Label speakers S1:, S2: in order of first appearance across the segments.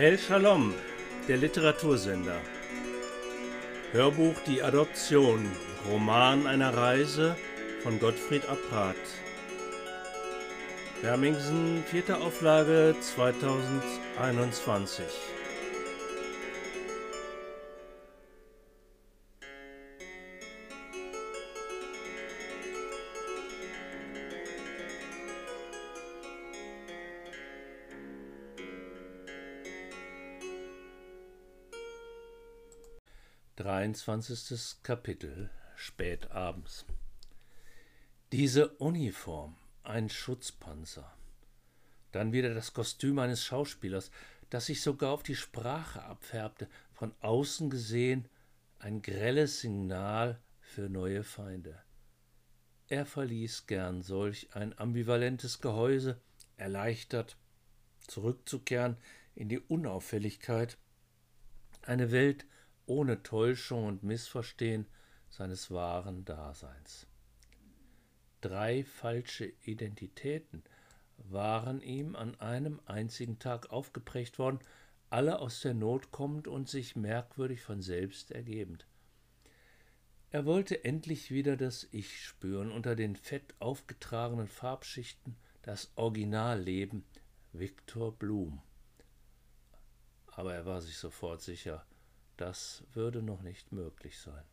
S1: El Shalom, der Literatursender. Hörbuch Die Adoption, Roman einer Reise von Gottfried Apprat. Hermingsen, vierte Auflage 2021. 23. Kapitel spät abends. Diese Uniform, ein Schutzpanzer. Dann wieder das Kostüm eines Schauspielers, das sich sogar auf die Sprache abfärbte, von außen gesehen ein grelles Signal für neue Feinde. Er verließ gern solch ein ambivalentes Gehäuse, erleichtert, zurückzukehren in die Unauffälligkeit, eine Welt, ohne Täuschung und Missverstehen seines wahren Daseins. Drei falsche Identitäten waren ihm an einem einzigen Tag aufgeprägt worden, alle aus der Not kommend und sich merkwürdig von selbst ergebend. Er wollte endlich wieder das Ich spüren, unter den fett aufgetragenen Farbschichten das Originalleben Viktor Blum. Aber er war sich sofort sicher, das würde noch nicht möglich sein.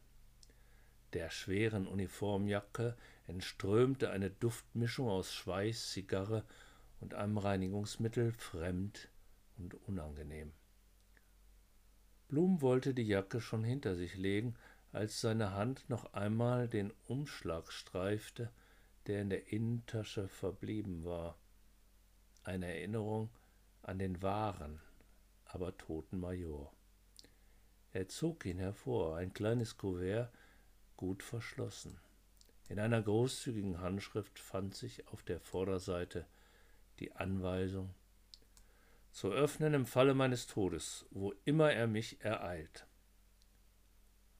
S1: Der schweren Uniformjacke entströmte eine Duftmischung aus Schweiß, Zigarre und einem Reinigungsmittel fremd und unangenehm. Blum wollte die Jacke schon hinter sich legen, als seine Hand noch einmal den Umschlag streifte, der in der Innentasche verblieben war. Eine Erinnerung an den wahren, aber toten Major. Er zog ihn hervor, ein kleines Kuvert, gut verschlossen. In einer großzügigen Handschrift fand sich auf der Vorderseite die Anweisung zu öffnen im Falle meines Todes, wo immer er mich ereilt.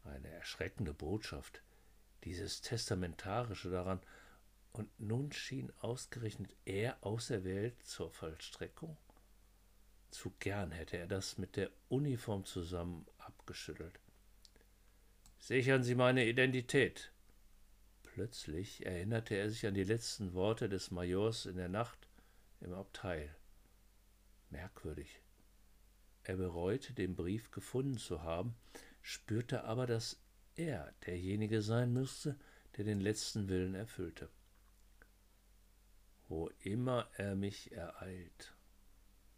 S1: Eine erschreckende Botschaft, dieses Testamentarische daran, und nun schien ausgerechnet er auserwählt zur Vollstreckung? Zu gern hätte er das mit der Uniform zusammen abgeschüttelt. Sichern Sie meine Identität. Plötzlich erinnerte er sich an die letzten Worte des Majors in der Nacht im Abteil. Merkwürdig. Er bereute, den Brief gefunden zu haben, spürte aber, dass er derjenige sein müsste, der den letzten Willen erfüllte. Wo immer er mich ereilt,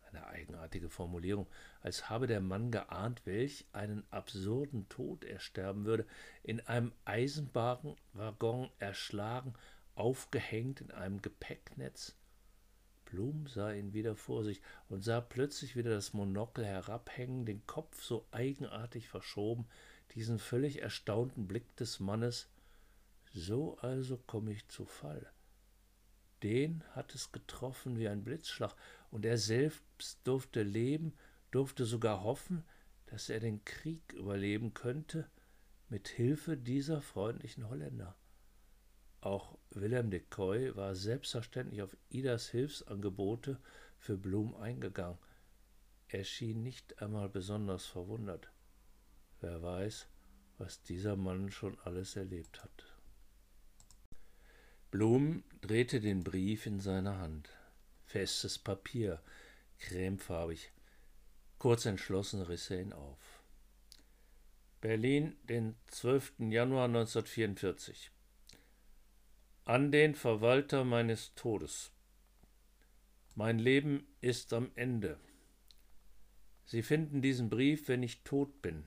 S1: eine eigenartige Formulierung, als habe der Mann geahnt, welch einen absurden Tod er sterben würde, in einem Eisenbahnwaggon erschlagen, aufgehängt in einem Gepäcknetz. Blum sah ihn wieder vor sich und sah plötzlich wieder das Monokel herabhängen, den Kopf so eigenartig verschoben, diesen völlig erstaunten Blick des Mannes. So also komme ich zu Fall. Den hat es getroffen wie ein Blitzschlag, und er selbst durfte leben, durfte sogar hoffen, dass er den Krieg überleben könnte, mit Hilfe dieser freundlichen Holländer. Auch Willem de Coy war selbstverständlich auf Idas Hilfsangebote für Blum eingegangen. Er schien nicht einmal besonders verwundert. Wer weiß, was dieser Mann schon alles erlebt hat. Blum drehte den Brief in seiner Hand festes Papier, cremefarbig. Kurz entschlossen riss er ihn auf. Berlin, den 12. Januar 1944. An den Verwalter meines Todes. Mein Leben ist am Ende. Sie finden diesen Brief, wenn ich tot bin.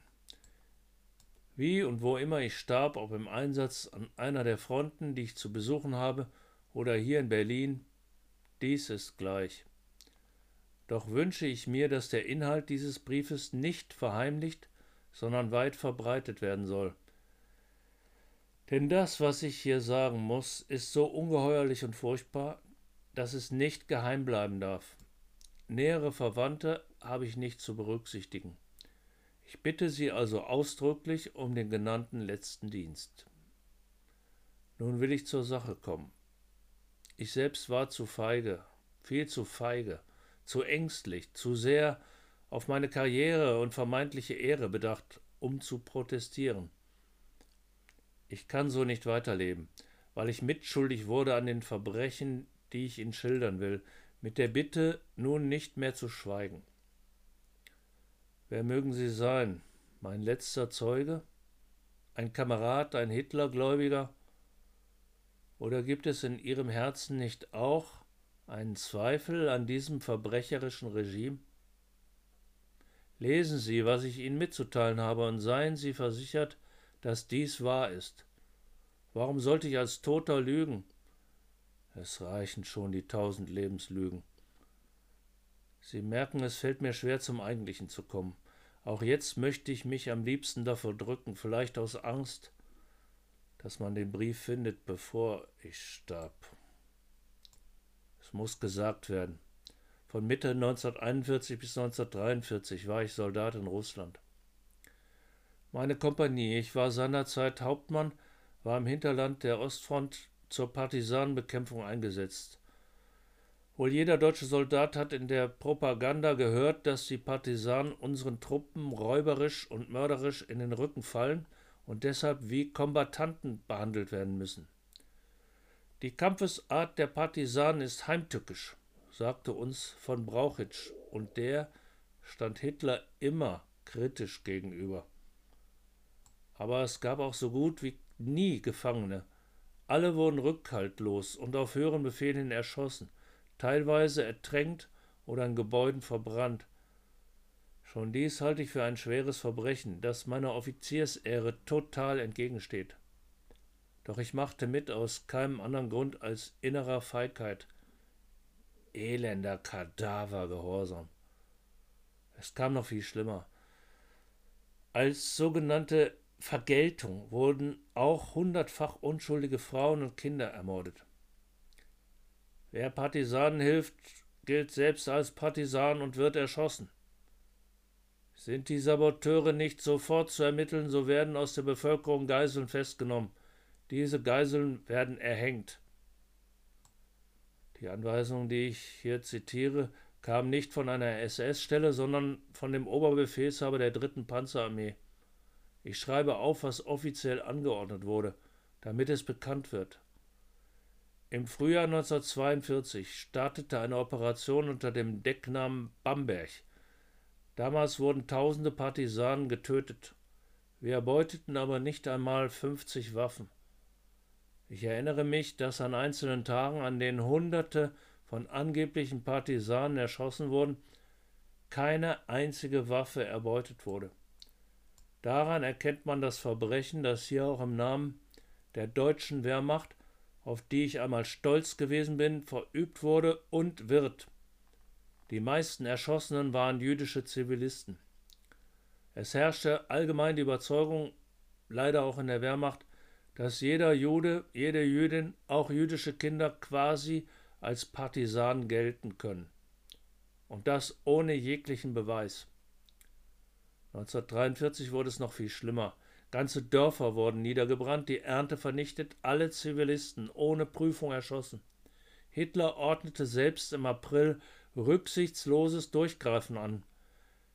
S1: Wie und wo immer ich starb, ob im Einsatz an einer der Fronten, die ich zu besuchen habe, oder hier in Berlin, dies ist gleich. Doch wünsche ich mir, dass der Inhalt dieses Briefes nicht verheimlicht, sondern weit verbreitet werden soll. Denn das, was ich hier sagen muss, ist so ungeheuerlich und furchtbar, dass es nicht geheim bleiben darf. Nähere Verwandte habe ich nicht zu berücksichtigen. Ich bitte Sie also ausdrücklich um den genannten letzten Dienst. Nun will ich zur Sache kommen. Ich selbst war zu feige, viel zu feige, zu ängstlich, zu sehr auf meine Karriere und vermeintliche Ehre bedacht, um zu protestieren. Ich kann so nicht weiterleben, weil ich mitschuldig wurde an den Verbrechen, die ich Ihnen schildern will, mit der Bitte, nun nicht mehr zu schweigen. Wer mögen Sie sein? Mein letzter Zeuge? Ein Kamerad, ein Hitlergläubiger? Oder gibt es in Ihrem Herzen nicht auch einen Zweifel an diesem verbrecherischen Regime? Lesen Sie, was ich Ihnen mitzuteilen habe, und seien Sie versichert, dass dies wahr ist. Warum sollte ich als Toter lügen? Es reichen schon die tausend Lebenslügen. Sie merken, es fällt mir schwer, zum Eigentlichen zu kommen. Auch jetzt möchte ich mich am liebsten davor drücken, vielleicht aus Angst, dass man den Brief findet, bevor ich starb. Muss gesagt werden. Von Mitte 1941 bis 1943 war ich Soldat in Russland. Meine Kompanie, ich war seinerzeit Hauptmann, war im Hinterland der Ostfront zur Partisanenbekämpfung eingesetzt. Wohl jeder deutsche Soldat hat in der Propaganda gehört, dass die Partisanen unseren Truppen räuberisch und mörderisch in den Rücken fallen und deshalb wie Kombattanten behandelt werden müssen. Die Kampfesart der Partisanen ist heimtückisch, sagte uns von Brauchitsch, und der stand Hitler immer kritisch gegenüber. Aber es gab auch so gut wie nie Gefangene. Alle wurden rückhaltlos und auf höheren Befehl hin erschossen teilweise ertränkt oder in Gebäuden verbrannt. Schon dies halte ich für ein schweres Verbrechen, das meiner Offiziersehre total entgegensteht. Doch ich machte mit aus keinem anderen Grund als innerer Feigheit, elender Kadavergehorsam. Es kam noch viel schlimmer. Als sogenannte Vergeltung wurden auch hundertfach unschuldige Frauen und Kinder ermordet. Wer Partisanen hilft, gilt selbst als Partisan und wird erschossen. Sind die Saboteure nicht sofort zu ermitteln, so werden aus der Bevölkerung Geiseln festgenommen. Diese Geiseln werden erhängt. Die Anweisung, die ich hier zitiere, kam nicht von einer SS-Stelle, sondern von dem Oberbefehlshaber der dritten Panzerarmee. Ich schreibe auf, was offiziell angeordnet wurde, damit es bekannt wird. Im Frühjahr 1942 startete eine Operation unter dem Decknamen Bamberg. Damals wurden tausende Partisanen getötet. Wir erbeuteten aber nicht einmal 50 Waffen. Ich erinnere mich, dass an einzelnen Tagen, an denen Hunderte von angeblichen Partisanen erschossen wurden, keine einzige Waffe erbeutet wurde. Daran erkennt man das Verbrechen, das hier auch im Namen der deutschen Wehrmacht auf die ich einmal stolz gewesen bin, verübt wurde und wird. Die meisten Erschossenen waren jüdische Zivilisten. Es herrschte allgemein die Überzeugung, leider auch in der Wehrmacht, dass jeder Jude, jede Jüdin, auch jüdische Kinder quasi als Partisanen gelten können. Und das ohne jeglichen Beweis. 1943 wurde es noch viel schlimmer. Ganze Dörfer wurden niedergebrannt, die Ernte vernichtet, alle Zivilisten ohne Prüfung erschossen. Hitler ordnete selbst im April rücksichtsloses Durchgreifen an.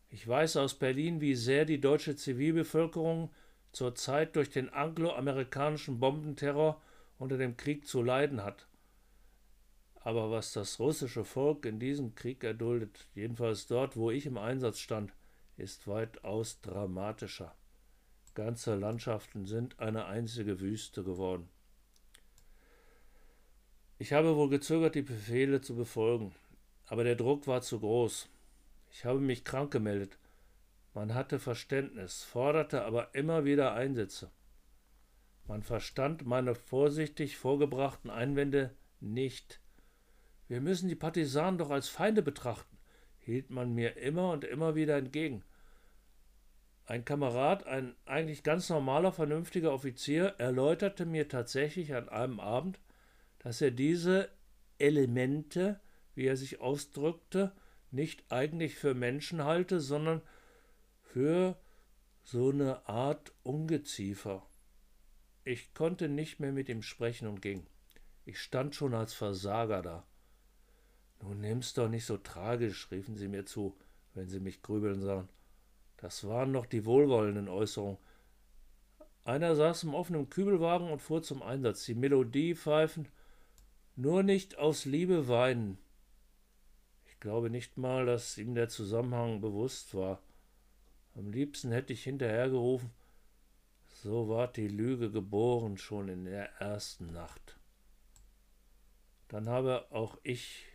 S1: Ich weiß aus Berlin, wie sehr die deutsche Zivilbevölkerung zurzeit durch den angloamerikanischen Bombenterror unter dem Krieg zu leiden hat. Aber was das russische Volk in diesem Krieg erduldet, jedenfalls dort, wo ich im Einsatz stand, ist weitaus dramatischer. Ganze Landschaften sind eine einzige Wüste geworden. Ich habe wohl gezögert, die Befehle zu befolgen, aber der Druck war zu groß. Ich habe mich krank gemeldet. Man hatte Verständnis, forderte aber immer wieder Einsätze. Man verstand meine vorsichtig vorgebrachten Einwände nicht. Wir müssen die Partisanen doch als Feinde betrachten, hielt man mir immer und immer wieder entgegen. Ein Kamerad, ein eigentlich ganz normaler, vernünftiger Offizier, erläuterte mir tatsächlich an einem Abend, dass er diese Elemente, wie er sich ausdrückte, nicht eigentlich für Menschen halte, sondern für so eine Art Ungeziefer. Ich konnte nicht mehr mit ihm sprechen und ging. Ich stand schon als Versager da. Nun nimm's doch nicht so tragisch, riefen sie mir zu. wenn Sie mich grübeln sahen. Das waren noch die wohlwollenden Äußerungen. Einer saß im offenen Kübelwagen und fuhr zum Einsatz. Die Melodie pfeifen, nur nicht aus Liebe weinen. Ich glaube nicht mal, dass ihm der Zusammenhang bewusst war. Am liebsten hätte ich hinterhergerufen, so ward die Lüge geboren schon in der ersten Nacht. Dann habe auch ich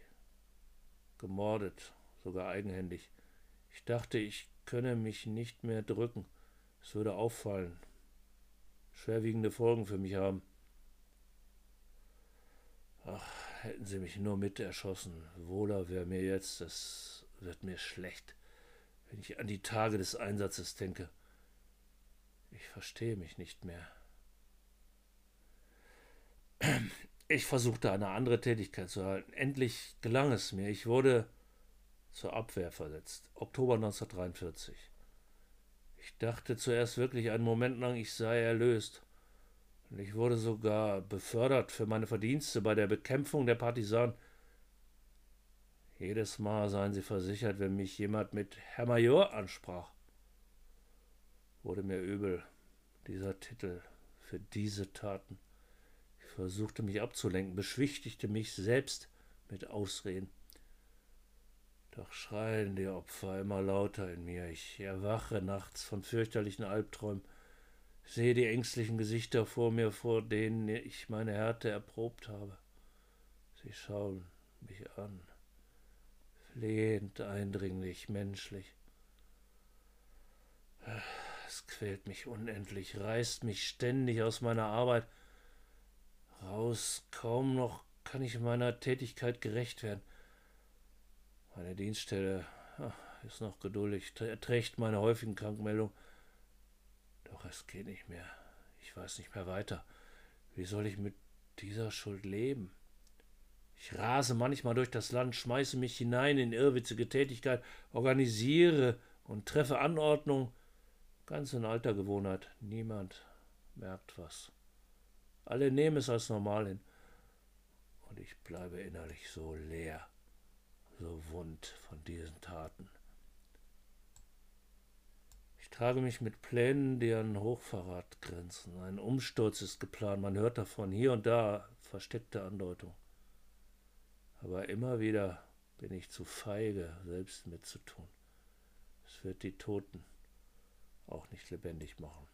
S1: gemordet, sogar eigenhändig. Ich dachte, ich könne mich nicht mehr drücken. Es würde auffallen, schwerwiegende Folgen für mich haben. Ach, hätten sie mich nur mit erschossen. Wohler wäre mir jetzt, es wird mir schlecht, wenn ich an die Tage des Einsatzes denke. Ich verstehe mich nicht mehr. Ich versuchte eine andere Tätigkeit zu erhalten. Endlich gelang es mir. Ich wurde zur Abwehr versetzt. Oktober 1943. Ich dachte zuerst wirklich einen Moment lang, ich sei erlöst. Und ich wurde sogar befördert für meine Verdienste bei der Bekämpfung der Partisanen. Jedes Mal seien sie versichert, wenn mich jemand mit Herr Major ansprach. Wurde mir übel, dieser Titel für diese Taten. Ich versuchte mich abzulenken, beschwichtigte mich selbst mit Ausreden. Doch schreien die Opfer immer lauter in mir. Ich erwache nachts von fürchterlichen Albträumen, sehe die ängstlichen Gesichter vor mir, vor denen ich meine Härte erprobt habe. Sie schauen mich an, flehend, eindringlich, menschlich. Es quält mich unendlich, reißt mich ständig aus meiner Arbeit raus. Kaum noch kann ich meiner Tätigkeit gerecht werden. Meine Dienststelle ach, ist noch geduldig, erträgt meine häufigen Krankmeldungen. Doch es geht nicht mehr. Ich weiß nicht mehr weiter. Wie soll ich mit dieser Schuld leben? Ich rase manchmal durch das Land, schmeiße mich hinein in irrwitzige Tätigkeit, organisiere und treffe Anordnungen. Ganz in alter Gewohnheit. Niemand merkt was. Alle nehmen es als normal hin. Und ich bleibe innerlich so leer so wund von diesen Taten. Ich trage mich mit Plänen, die an Hochverrat grenzen. Ein Umsturz ist geplant, man hört davon, hier und da versteckte Andeutung. Aber immer wieder bin ich zu feige, selbst mitzutun. Es wird die Toten auch nicht lebendig machen.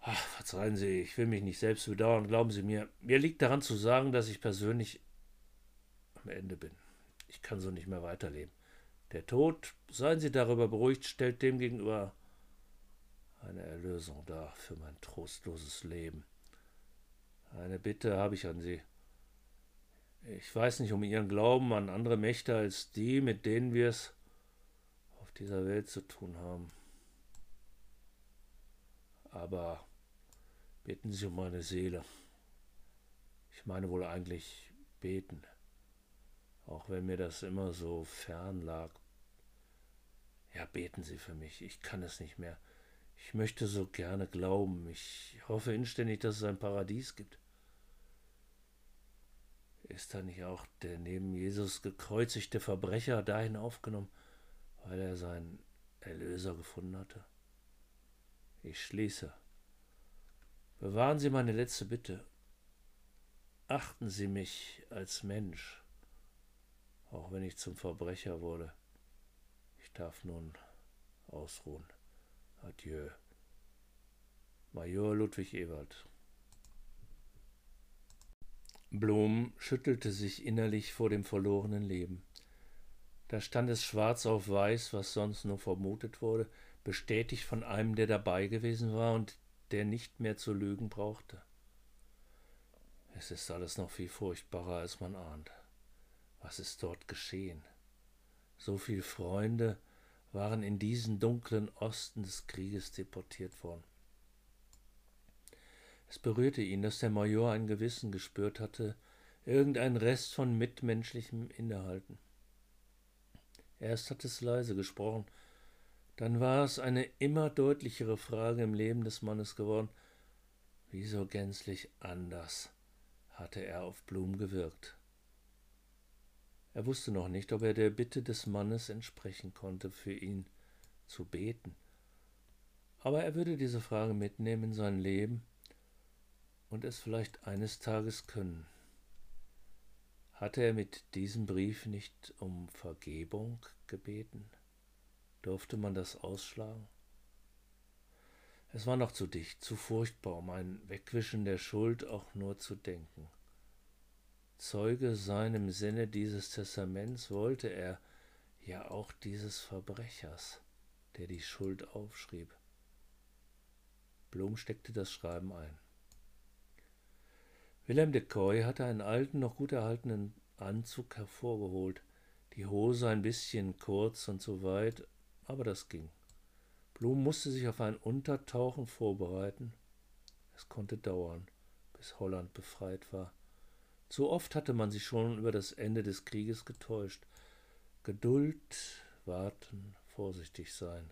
S1: Ach, verzeihen Sie, ich will mich nicht selbst bedauern, glauben Sie mir. Mir liegt daran zu sagen, dass ich persönlich am Ende bin. Ich kann so nicht mehr weiterleben. Der Tod, seien Sie darüber beruhigt, stellt dem gegenüber eine Erlösung dar für mein trostloses Leben. Eine Bitte habe ich an Sie. Ich weiß nicht um Ihren Glauben an andere Mächte als die, mit denen wir es auf dieser Welt zu tun haben. Aber beten Sie um meine Seele. Ich meine wohl eigentlich beten auch wenn mir das immer so fern lag. Ja, beten Sie für mich, ich kann es nicht mehr. Ich möchte so gerne glauben, ich hoffe inständig, dass es ein Paradies gibt. Ist da nicht auch der neben Jesus gekreuzigte Verbrecher dahin aufgenommen, weil er seinen Erlöser gefunden hatte? Ich schließe. Bewahren Sie meine letzte Bitte. Achten Sie mich als Mensch auch wenn ich zum Verbrecher wurde. Ich darf nun ausruhen. Adieu. Major Ludwig Ewald. Blom schüttelte sich innerlich vor dem verlorenen Leben. Da stand es schwarz auf weiß, was sonst nur vermutet wurde, bestätigt von einem, der dabei gewesen war und der nicht mehr zu lügen brauchte. Es ist alles noch viel furchtbarer, als man ahnt. Was ist dort geschehen? So viele Freunde waren in diesen dunklen Osten des Krieges deportiert worden. Es berührte ihn, dass der Major ein Gewissen gespürt hatte, irgendein Rest von mitmenschlichem Innehalten. Erst hat es leise gesprochen, dann war es eine immer deutlichere Frage im Leben des Mannes geworden, wieso gänzlich anders hatte er auf Blum gewirkt. Er wusste noch nicht, ob er der Bitte des Mannes entsprechen konnte, für ihn zu beten. Aber er würde diese Frage mitnehmen in sein Leben und es vielleicht eines Tages können. Hatte er mit diesem Brief nicht um Vergebung gebeten? Durfte man das ausschlagen? Es war noch zu dicht, zu furchtbar, um ein Wegwischen der Schuld auch nur zu denken. Zeuge sein im Sinne dieses Testaments wollte er, ja auch dieses Verbrechers, der die Schuld aufschrieb. Blum steckte das Schreiben ein. Wilhelm de Coy hatte einen alten, noch gut erhaltenen Anzug hervorgeholt, die Hose ein bisschen kurz und zu weit, aber das ging. Blum musste sich auf ein Untertauchen vorbereiten. Es konnte dauern, bis Holland befreit war. Zu oft hatte man sich schon über das Ende des Krieges getäuscht. Geduld, warten, vorsichtig sein.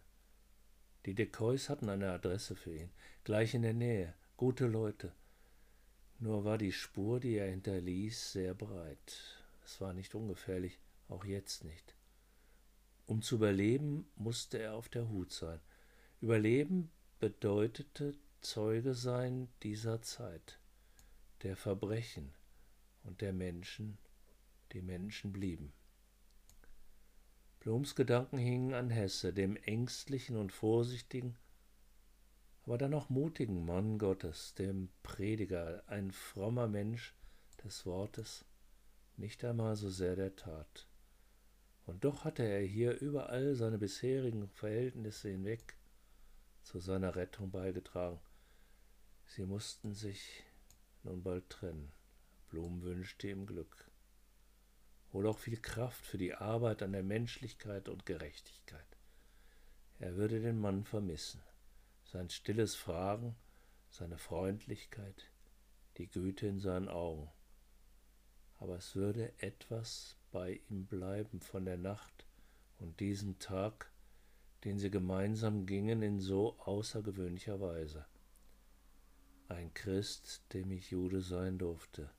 S1: Die Decoys hatten eine Adresse für ihn, gleich in der Nähe, gute Leute. Nur war die Spur, die er hinterließ, sehr breit. Es war nicht ungefährlich, auch jetzt nicht. Um zu überleben, musste er auf der Hut sein. Überleben bedeutete Zeuge sein dieser Zeit, der Verbrechen und der Menschen, die Menschen blieben. Blums Gedanken hingen an Hesse, dem ängstlichen und vorsichtigen, aber dann auch mutigen Mann Gottes, dem Prediger, ein frommer Mensch des Wortes, nicht einmal so sehr der Tat. Und doch hatte er hier überall seine bisherigen Verhältnisse hinweg zu seiner Rettung beigetragen. Sie mussten sich nun bald trennen. Blum wünschte ihm Glück. Wohl auch viel Kraft für die Arbeit an der Menschlichkeit und Gerechtigkeit. Er würde den Mann vermissen sein stilles Fragen, seine Freundlichkeit, die Güte in seinen Augen. Aber es würde etwas bei ihm bleiben von der Nacht und diesem Tag, den sie gemeinsam gingen in so außergewöhnlicher Weise. Ein Christ, dem ich Jude sein durfte,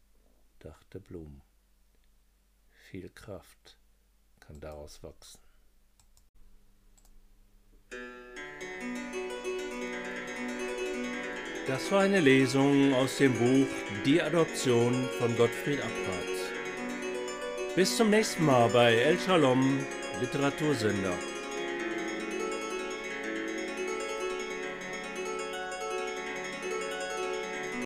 S1: dachte Blum. Viel Kraft kann daraus wachsen. Das war eine Lesung aus dem Buch Die Adoption von Gottfried Abrat. Bis zum nächsten Mal bei El Shalom Literatursender.